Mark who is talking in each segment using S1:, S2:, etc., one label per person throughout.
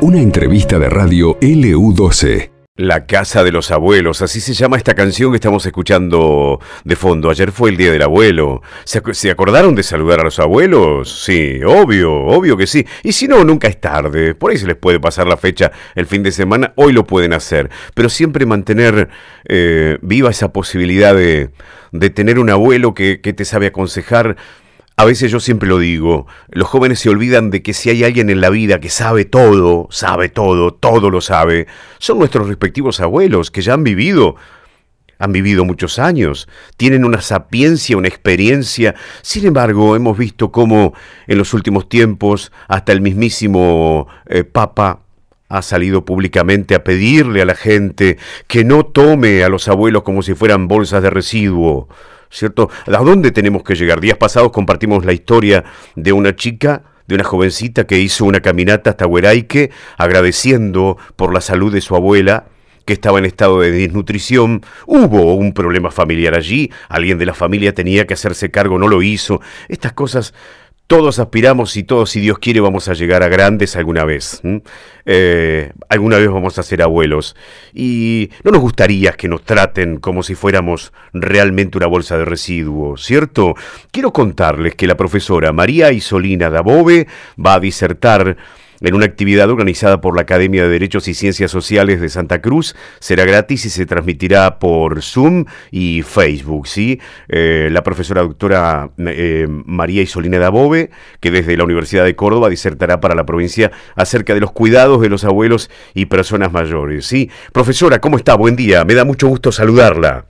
S1: Una entrevista de radio LU12.
S2: La casa de los abuelos, así se llama esta canción que estamos escuchando de fondo. Ayer fue el día del abuelo. ¿Se, ac- se acordaron de saludar a los abuelos? Sí, obvio, obvio que sí. Y si no, nunca es tarde. Por ahí se les puede pasar la fecha el fin de semana. Hoy lo pueden hacer. Pero siempre mantener eh, viva esa posibilidad de, de tener un abuelo que, que te sabe aconsejar. A veces yo siempre lo digo, los jóvenes se olvidan de que si hay alguien en la vida que sabe todo, sabe todo, todo lo sabe, son nuestros respectivos abuelos que ya han vivido, han vivido muchos años, tienen una sapiencia, una experiencia. Sin embargo, hemos visto cómo en los últimos tiempos hasta el mismísimo eh, Papa ha salido públicamente a pedirle a la gente que no tome a los abuelos como si fueran bolsas de residuo. ¿Cierto? ¿A dónde tenemos que llegar? Días pasados compartimos la historia de una chica, de una jovencita que hizo una caminata hasta Hueraique agradeciendo por la salud de su abuela que estaba en estado de desnutrición, hubo un problema familiar allí, alguien de la familia tenía que hacerse cargo, no lo hizo. Estas cosas todos aspiramos y todos, si Dios quiere, vamos a llegar a grandes alguna vez. Eh, alguna vez vamos a ser abuelos. Y no nos gustaría que nos traten como si fuéramos realmente una bolsa de residuos, ¿cierto? Quiero contarles que la profesora María Isolina Dabove va a disertar en una actividad organizada por la Academia de Derechos y Ciencias Sociales de Santa Cruz. Será gratis y se transmitirá por Zoom y Facebook, ¿sí? Eh, la profesora doctora eh, María Isolina Dabove, que desde la Universidad de Córdoba disertará para la provincia acerca de los cuidados de los abuelos y personas mayores, ¿sí? Profesora, ¿cómo está? Buen día, me da mucho gusto saludarla.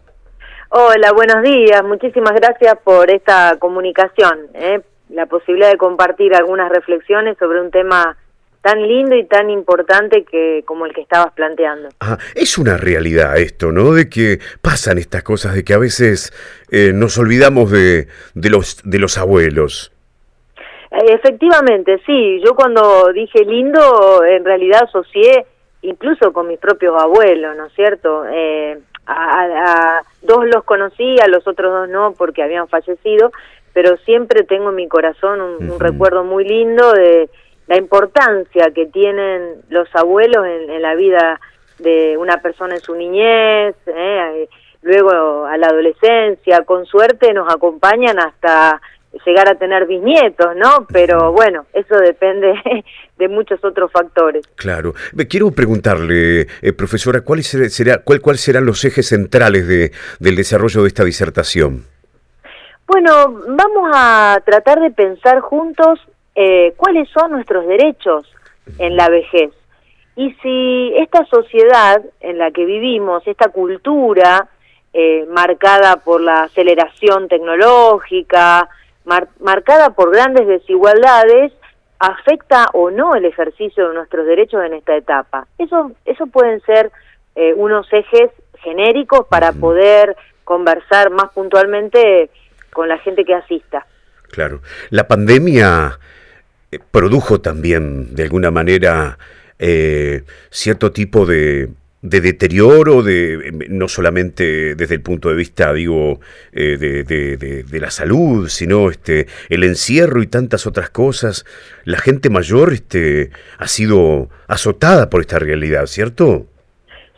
S3: Hola, buenos días. Muchísimas gracias por esta comunicación, ¿eh? la posibilidad de compartir algunas reflexiones sobre un tema tan lindo y tan importante que como el que estabas planteando.
S2: Es una realidad esto, ¿no? De que pasan estas cosas, de que a veces eh, nos olvidamos de, de, los, de los abuelos.
S3: Eh, Efectivamente, sí. Yo cuando dije lindo, en realidad asocié incluso con mis propios abuelos, ¿no es cierto? Eh, a, a- a dos los conocí, a los otros dos no, porque habían fallecido, pero siempre tengo en mi corazón un, un recuerdo muy lindo de la importancia que tienen los abuelos en, en la vida de una persona en su niñez, ¿eh? luego a la adolescencia, con suerte nos acompañan hasta llegar a tener bisnietos, ¿no? Pero bueno, eso depende de muchos otros factores.
S2: Claro. Me quiero preguntarle, eh, profesora, ¿cuáles ser- será, cuál, ¿cuáles serán los ejes centrales de, del desarrollo de esta disertación?
S3: Bueno, vamos a tratar de pensar juntos eh, cuáles son nuestros derechos en la vejez. Y si esta sociedad en la que vivimos, esta cultura eh, marcada por la aceleración tecnológica, mar- marcada por grandes desigualdades, afecta o no el ejercicio de nuestros derechos en esta etapa. Eso, eso pueden ser eh, unos ejes genéricos para poder conversar más puntualmente con la gente que asista.
S2: Claro. La pandemia produjo también, de alguna manera, eh, cierto tipo de, de deterioro, de, eh, no solamente desde el punto de vista, digo, eh, de la salud, sino este, el encierro y tantas otras cosas. La gente mayor este, ha sido azotada por esta realidad, ¿cierto?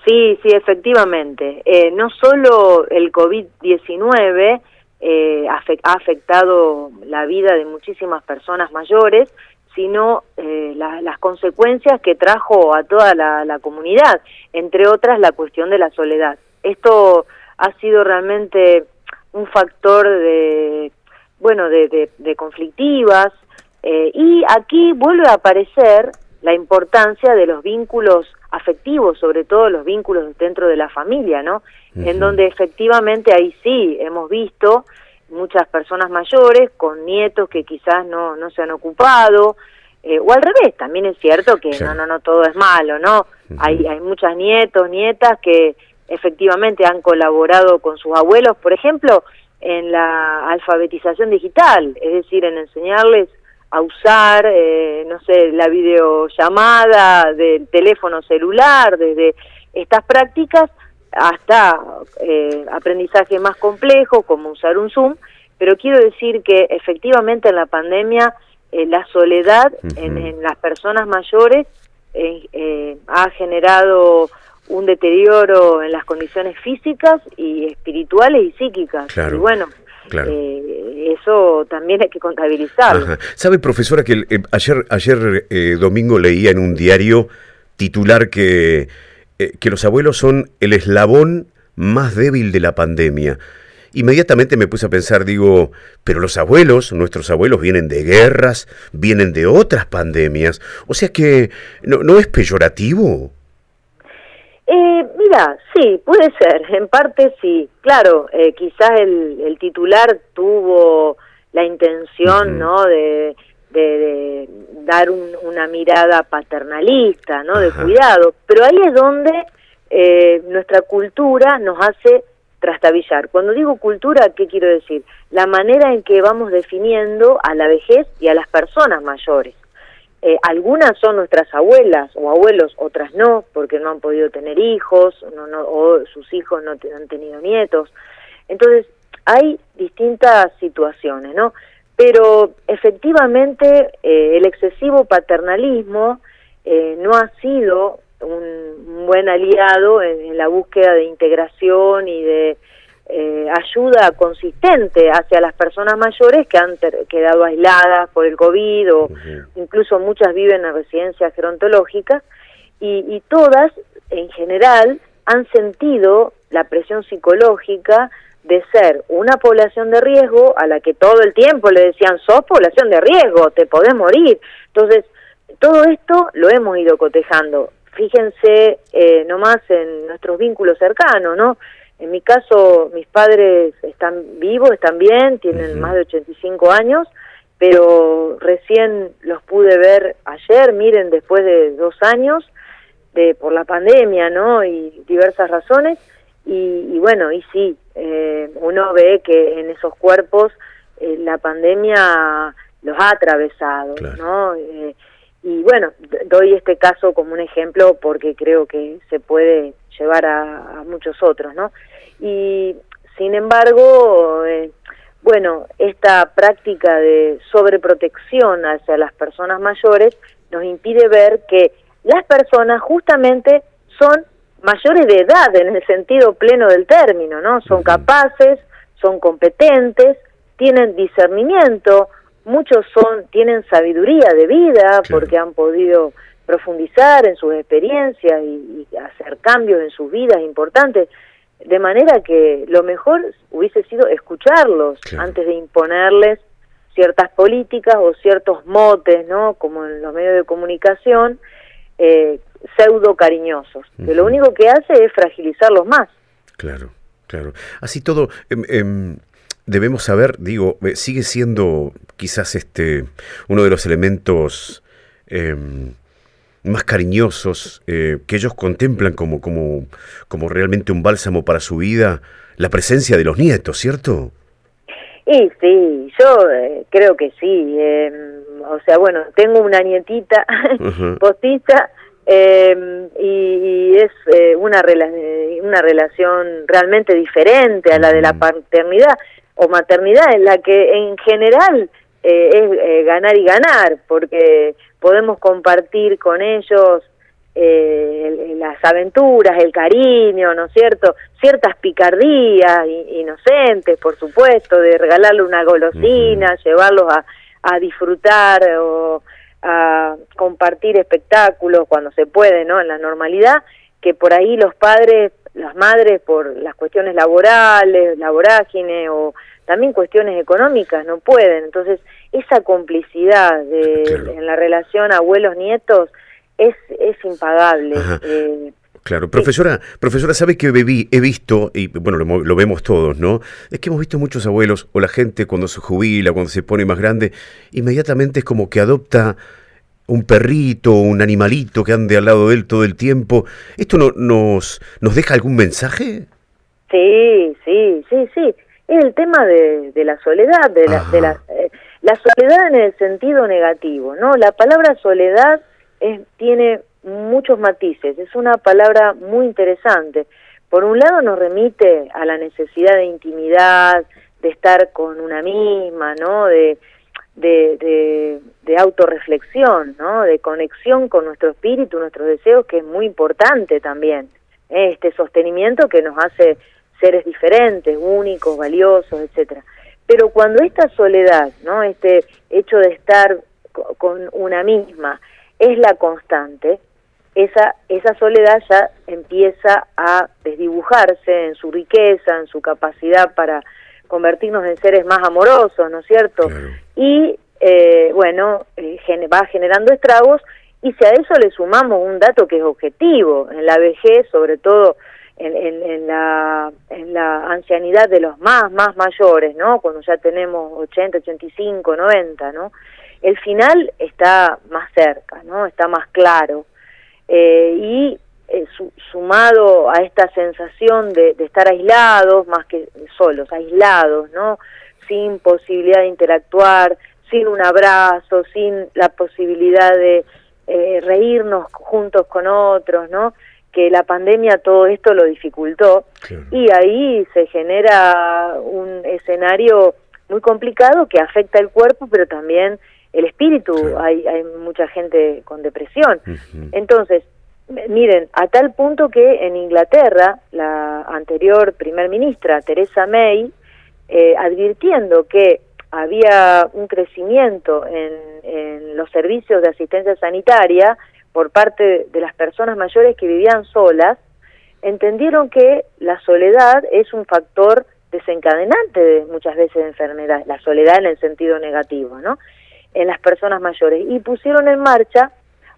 S3: Sí, sí, efectivamente. Eh, no solo el COVID-19 eh, ha afectado la vida de muchísimas personas mayores, sino eh, la- las consecuencias que trajo a toda la, comunidad, entre otras la cuestión de la soledad. Esto ha sido realmente un factor de, bueno, de, de- de conflictivas, eh, y aquí vuelve a aparecer la importancia de los vínculos afectivos, sobre todo los vínculos dentro de la familia, ¿no? En donde efectivamente ahí sí hemos visto muchas personas mayores con nietos que quizás no, no se han ocupado, eh, o al revés, también es cierto que
S2: Claro.
S3: no, no, no todo es malo, ¿no? Hay, hay muchas nietos, nietas que efectivamente han colaborado con sus abuelos, por ejemplo, en la alfabetización digital, es decir, en enseñarles a usar, eh, no sé, la videollamada del teléfono celular, desde estas prácticas hasta eh, aprendizaje más complejo, como usar un Zoom, pero quiero decir que efectivamente en la pandemia eh, la soledad en, las personas mayores eh, ha generado un deterioro en las condiciones físicas y espirituales y psíquicas. Y bueno, eso también hay que contabilizar.
S2: ¿Sabe, profesora, que ayer, ayer domingo leía en un diario titular que, que los abuelos son el eslabón más débil de la pandemia? Inmediatamente me puse a pensar, digo, pero los abuelos, nuestros abuelos vienen de guerras, vienen de otras pandemias, o sea que no, no es peyorativo.
S3: Eh, mira, sí, puede ser, en parte sí. Claro, eh, quizás el, el, titular tuvo la intención, ¿no?, de, de, dar una mirada paternalista, ¿no?, de cuidado, pero ahí es donde eh, nuestra cultura nos hace trastabillar. Cuando digo cultura, ¿qué quiero decir? La manera en que vamos definiendo a la vejez y a las personas mayores. Eh, algunas son nuestras abuelas o abuelos, otras no, porque no han podido tener hijos no, no, o sus hijos no han tenido nietos. Entonces, hay distintas situaciones, ¿no? Pero efectivamente eh, el excesivo paternalismo eh, no ha sido un, buen aliado en, la búsqueda de integración y de ayuda consistente hacia las personas mayores que han quedado aisladas por el COVID o incluso muchas viven en residencias gerontológicas y, y todas en general han sentido la presión psicológica de ser una población de riesgo a la que todo el tiempo le decían, sos población de riesgo, te podés morir. Entonces, todo esto lo hemos ido cotejando fíjense eh, nomás en nuestros vínculos cercanos, ¿no? En mi caso, mis padres están vivos, están bien, tienen más de 85 años, pero recién los pude ver ayer, miren, después de dos años, de por la pandemia, ¿no? Y diversas razones, y, bueno, y sí, eh, uno ve que en esos cuerpos eh, la pandemia los ha atravesado, ¿no? Eh, y bueno, doy este caso como un ejemplo porque creo que se puede llevar a, muchos otros, ¿no? Y sin embargo, eh, bueno, esta práctica de sobreprotección hacia las personas mayores nos impide ver que las personas justamente son mayores de edad en el sentido pleno del término, ¿no? Son capaces, son competentes, tienen discernimiento, muchos son tienen sabiduría de vida porque han podido profundizar en sus experiencias y, hacer cambios en sus vidas importantes de manera que lo mejor hubiese sido escucharlos antes de imponerles ciertas políticas o ciertos motes, ¿no? Como en los medios de comunicación, eh, pseudo cariñosos, que lo único que hace es fragilizarlos más.
S2: Claro, claro. Así todo, em, em, debemos saber, digo, eh, sigue siendo quizás este uno de los elementos em, más cariñosos eh, que ellos contemplan como, como, como realmente un bálsamo para su vida, la presencia de los nietos, ¿cierto?
S3: Y sí, yo eh, creo que sí. Em, o sea, bueno, tengo una nietita postiza em, y, es una, una relación realmente diferente a la de la paternidad o maternidad en la que en general eh, es eh, ganar y ganar, porque podemos compartir con ellos eh, las aventuras, el cariño, ¿no es cierto? Ciertas picardías inocentes, por supuesto, de regalarle una golosina, llevarlos a, a disfrutar o a compartir espectáculos cuando se puede, ¿no? En la normalidad, que por ahí los padres las madres por las cuestiones laborales, la vorágine o también cuestiones económicas no pueden. Entonces, esa complicidad de, en la relación abuelos-nietos es, es impagable.
S2: Eh, claro, profesora, profesora, sabe que bebí, he visto, y bueno, lo, lo, vemos todos, ¿no? Es que hemos visto muchos abuelos, o la gente cuando se jubila, cuando se pone más grande, inmediatamente es como que adopta un perrito, un animalito que ande al lado de él todo el tiempo. ¿Esto no, nos, nos deja algún mensaje?
S3: Sí, sí, sí, sí. Es el tema de, de la soledad, de la, de la, eh, la soledad en el sentido negativo, ¿no? La palabra soledad es, tiene muchos matices, es una palabra muy interesante. Por un lado nos remite a la necesidad de intimidad, de estar con una misma, ¿no? De, de, de, autorreflexión, ¿no? de conexión con nuestro espíritu, nuestros deseos, que es muy importante también. ¿eh? Este sostenimiento que nos hace seres diferentes, únicos, valiosos, etcétera. Pero cuando esta soledad, ¿no? este hecho de estar con una misma, es la constante, esa, esa soledad ya empieza a desdibujarse en su riqueza, en su capacidad para convertirnos en seres más amorosos, ¿no es cierto? Y eh, bueno, eh, va generando estragos y si a eso le sumamos un dato que es objetivo, en la vejez, sobre todo en, la, en la ancianidad de los más, más mayores, ¿no? Cuando ya tenemos 80, 85, 90, ¿no? El final está más cerca, ¿no? Está más claro. Eh, y eh, sumado a esta sensación de, estar aislados, más que solos, aislados, ¿no? Sin posibilidad de interactuar, sin un abrazo, sin la posibilidad de eh, reírnos juntos con otros, ¿no? Que la pandemia todo esto lo dificultó y ahí se genera un escenario muy complicado que afecta el cuerpo, pero también el espíritu. Hay, hay mucha gente con depresión. Entonces, Miren, a tal punto que en Inglaterra, la anterior primer ministra, Theresa May, eh, advirtiendo que había un crecimiento en, los servicios de asistencia sanitaria por parte de las personas mayores que vivían solas, entendieron que la soledad es un factor desencadenante de muchas veces de enfermedad, la soledad en el sentido negativo, ¿no? En las personas mayores y pusieron en marcha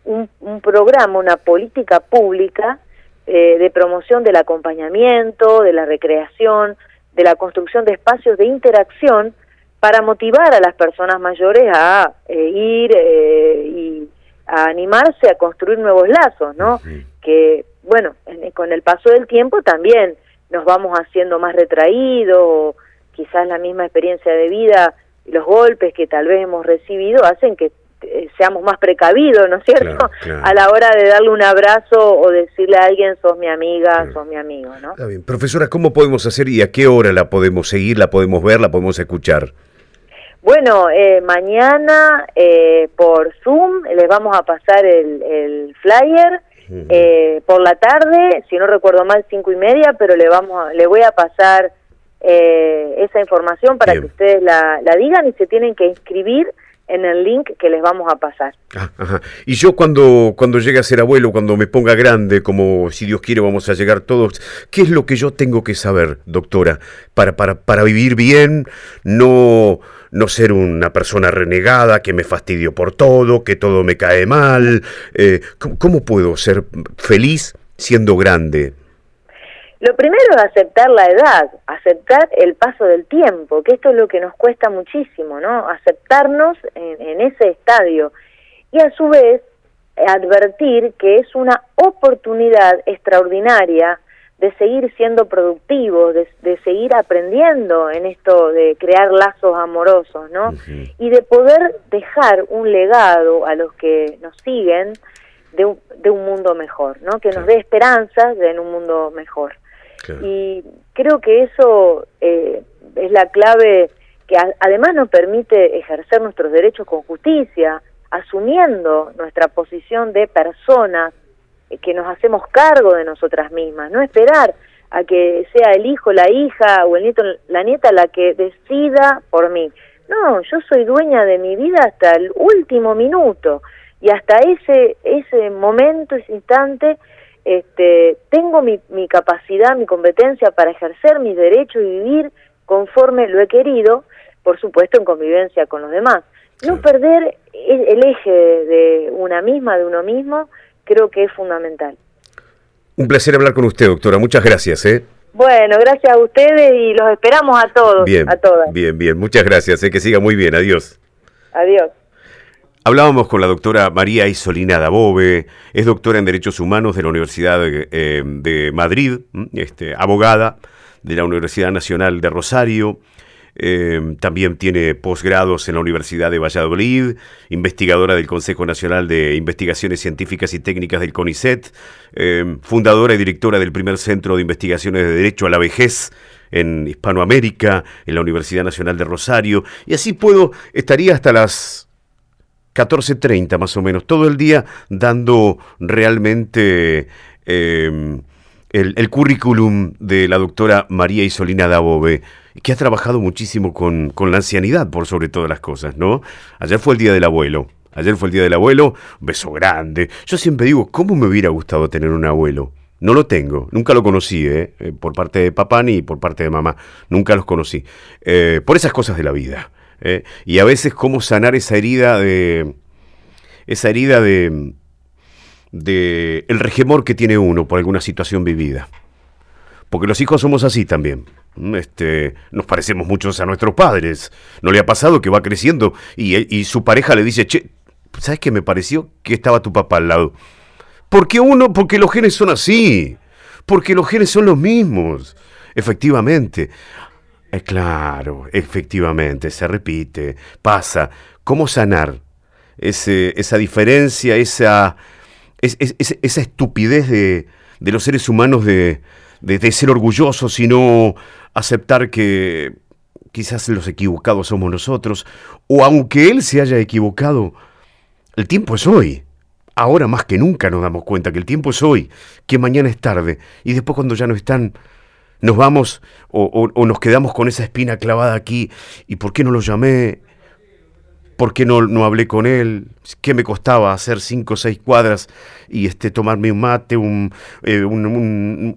S3: un, programa, una política pública eh, de promoción del acompañamiento, de la recreación, de la construcción de espacios de interacción para motivar a las personas mayores a eh, ir eh, y a animarse a construir nuevos lazos, ¿no? Que, bueno, con el paso del tiempo también nos vamos haciendo más retraídos, quizás la misma experiencia de vida y los golpes que tal vez hemos recibido hacen que eh, seamos más precavidos, ¿no es cierto? A la hora de darle un abrazo o decirle a alguien, sos mi amiga, sos mi amigo, ¿no?
S2: Está bien. Profesora, ¿cómo podemos hacer y a qué hora la podemos seguir, la podemos ver, la podemos escuchar?
S3: Bueno, eh, mañana eh, por Zoom les vamos a pasar el, flyer. por la tarde, si no recuerdo mal, cinco y media, pero le vamos, le voy a pasar esa información para que ustedes la, la digan y se tienen que inscribir en el link que les vamos a pasar.
S2: Ah, y yo cuando, cuando llegue a ser abuelo, cuando me ponga grande, como si Dios quiere vamos a llegar todos, ¿qué es lo que yo tengo que saber, doctora, para, para, para vivir bien, no, no ser una persona renegada, que me fastidio por todo, que todo me cae mal? Eh, ¿Cómo puedo ser feliz siendo grande?
S3: Lo primero es aceptar la edad, aceptar el paso del tiempo, que esto es lo que nos cuesta muchísimo, ¿no? Aceptarnos en, ese estadio y a su vez advertir que es una oportunidad extraordinaria de seguir siendo productivos, de, seguir aprendiendo en esto de crear lazos amorosos, ¿no? Y de poder dejar un legado a los que nos siguen de un, de un mundo mejor, ¿no? Que nos dé esperanzas de en un mundo mejor. Y creo que eso eh, es la clave que además nos permite ejercer nuestros derechos con justicia, asumiendo nuestra posición de personas eh, que nos hacemos cargo de nosotras mismas, no esperar a que sea el hijo, la hija o el nieto, la nieta la que decida por mí. No, yo soy dueña de mi vida hasta el último minuto. Y hasta ese ese momento, ese instante este, tengo mi, mi capacidad, mi competencia para ejercer mis derechos y vivir conforme lo he querido, por supuesto en convivencia con los demás. No perder el, eje de una misma, de uno mismo, creo que es fundamental.
S2: Un placer hablar con usted, doctora. Muchas gracias. ¿eh?
S3: Bueno, gracias a ustedes y los esperamos a todos,
S2: bien,
S3: a todas.
S2: Bien, bien. Muchas gracias. ¿eh? Que siga muy bien. Adiós.
S3: Adiós.
S2: Hablábamos con la doctora María Isolina Dabove, es doctora en Derechos Humanos de la Universidad de, eh, Madrid, este, abogada de la Universidad Nacional de Rosario, eh, también tiene posgrados en la Universidad de Valladolid, investigadora del Consejo Nacional de Investigaciones Científicas y Técnicas del CONICET, eh, fundadora y directora del primer Centro de Investigaciones de Derecho a la Vejez en Hispanoamérica, en la Universidad Nacional de Rosario, y así puedo, estaría hasta las 14.30 más o menos, todo el día dando realmente em, el, currículum de la doctora María Isolina Dabove, que ha trabajado muchísimo con, con la ancianidad, por sobre todas las cosas, ¿no? Ayer fue el Día del Abuelo. Ayer fue el Día del Abuelo, beso grande. Yo siempre digo, ¿cómo me hubiera gustado tener un abuelo? No lo tengo, nunca lo conocí, ¿eh? eh por parte de papá ni por parte de mamá, nunca los conocí. Eh, por esas cosas de la vida. ¿Eh? Y a veces cómo sanar esa herida de... Esa herida de... de el regemor que tiene uno por alguna situación vivida. Porque los hijos somos así también. Este, nos parecemos muchos a nuestros padres. ¿No le ha pasado que va creciendo y, y su pareja le dice, che, ¿sabes qué me pareció? Que estaba tu papá al lado. Porque uno, porque los genes son así. Porque los genes son los mismos. Efectivamente. Eh, claro, efectivamente, se repite, pasa. ¿Cómo sanar ese, esa diferencia, esa, esa estupidez de, de, los seres humanos de, de, de ser orgullosos y no aceptar que quizás los equivocados somos nosotros? O aunque él se haya equivocado, el tiempo es hoy. Ahora más que nunca nos damos cuenta que el tiempo es hoy, que mañana es tarde. Y después cuando ya no están, nos vamos o, nos quedamos con esa espina clavada aquí. ¿Y por qué no lo llamé? ¿Por qué no, hablé con él? ¿Qué me costaba hacer cinco o seis cuadras y este, tomarme un mate, un, eh,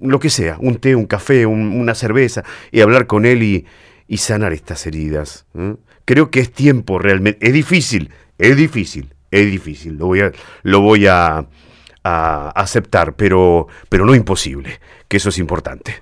S2: lo que sea, un té, un café, una cerveza, y hablar con él y, sanar estas heridas? Creo que es tiempo realmente. Es difícil, es difícil es difícil, lo voy a, lo voy a aceptar, pero, pero no imposible, que eso es importante.